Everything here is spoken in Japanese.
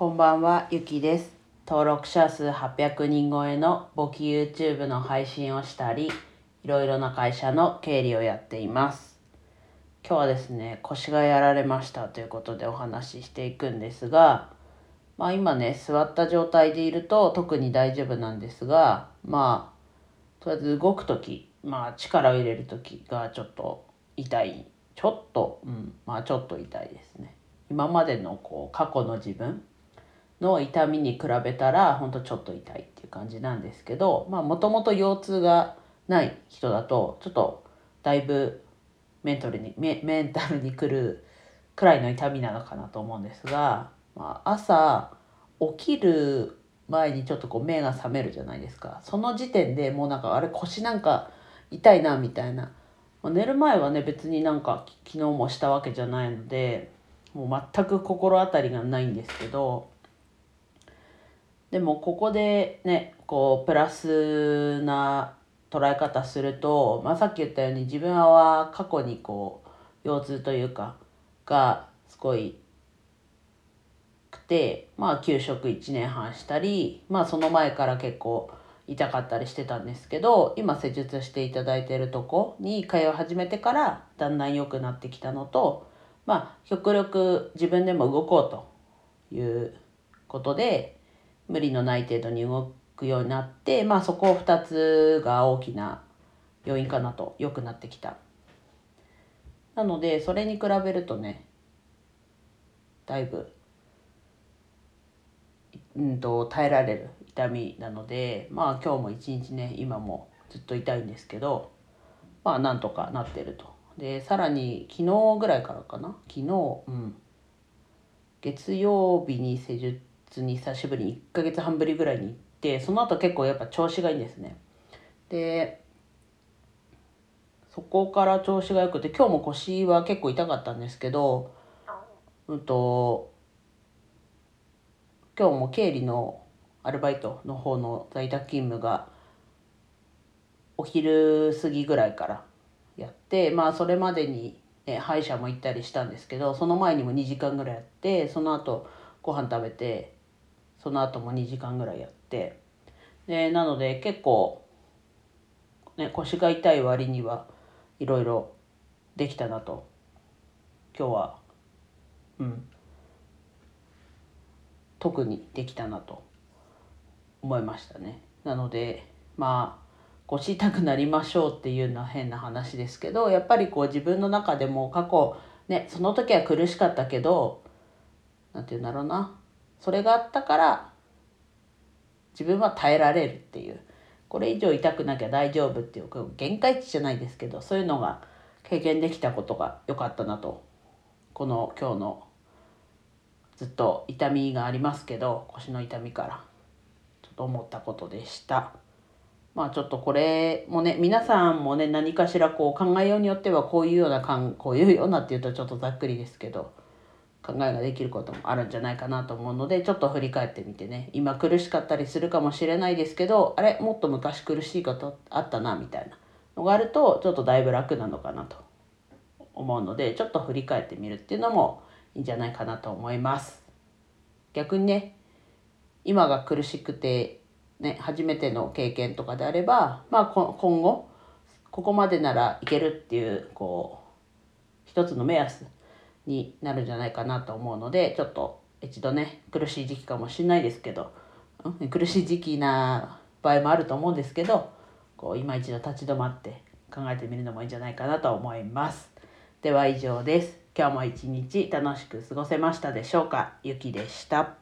こんばんは、ゆきです。登録者数800人超えの簿記 YouTube の配信をしたり、いろいろな会社の経理をやっています。今日はですね、腰がやられましたということでお話ししていくんですが、まあ今ね、座った状態でいると特に大丈夫なんですが、まあ、とりあえず動くとき、まあ力を入れるときがちょっと痛い。ちょっと、うん、まあちょっと痛いですね。今までのこう過去の自分の痛みに比べたらほんとちょっと痛いっていう感じなんですけどまあもともと腰痛がない人だとちょっとだいぶメンタルにメメンタルにくるくらいの痛みなのかなと思うんですが、まあ、朝起きる前にちょっとこう目が覚めるじゃないですか。その時点でもうなんかあれ腰なんか痛いなみたいな、まあ寝る前はね別になんか昨日もしたわけじゃないのでもう全く心当たりがないんですけどでもここでねこうプラスな捉え方すると、まあ、さっき言ったように自分は過去にこう腰痛というかがすごいくてまあ休職1年半したりまあその前から結構痛かったりしてたんですけど今施術していただいてるとこに通い始めてからだんだん良くなってきたのとまあ極力自分でも動こうということで無理のない程度に動くようになってまあそこ2つが大きな要因かなと良くなってきた。なのでそれに比べるとねだいぶうんと耐えられる痛みなのでまあ今日も一日ね今もずっと痛いんですけどまあなんとかなってると。でさらに昨日ぐらいからかな？昨日うん。月曜日に施術に久しぶりに1ヶ月半ぶりぐらいに行ってその後結構やっぱ調子がいいんですね。でそこから調子が良くて今日も腰は結構痛かったんですけどうんと今日も経理のアルバイトの方の在宅勤務がお昼過ぎぐらいからやってまあそれまでに、ね、歯医者も行ったりしたんですけどその前にも2時間ぐらいやってその後ご飯食べてその後も2時間ぐらいやって。でなので結構、ね、腰が痛い割にはいろいろできたなと。今日はうん。特にできたなと思いましたね。なのでまあ腰痛くなりましょうっていうのは変な話ですけどやっぱりこう自分の中でも過去ねその時は苦しかったけど何て言うんだろうな。それがあったから自分は耐えられるっていうこれ以上痛くなきゃ大丈夫っていう限界値じゃないですけどそういうのが経験できたことが良かったなとこの今日のずっと痛みがありますけど腰の痛みからちょっと思ったことでした。まあちょっとこれもね皆さんもね何かしらこう考えようによってはこういうようなこういうようなっていうとちょっとざっくりですけど考えができることもあるんじゃないかなと思うのでちょっと振り返ってみてね今苦しかったりするかもしれないですけどあれもっと昔苦しいことあったなみたいなのがあるとちょっとだいぶ楽なのかなと思うのでちょっと振り返ってみるっていうのもいいんじゃないかなと思います。逆にね今が苦しくてね、初めての経験とかであれば、まあ、今後ここまでならいけるっていうこう一つの目安になるんじゃないかなと思うのでちょっと一度ね苦しい時期かもしれないですけど、うん、苦しい時期な場合もあると思うんですけどこう今一度立ち止まって考えてみるのもいいんじゃないかなと思います。では以上です。今日も一日楽しく過ごせましたでしょうか？ゆきでした。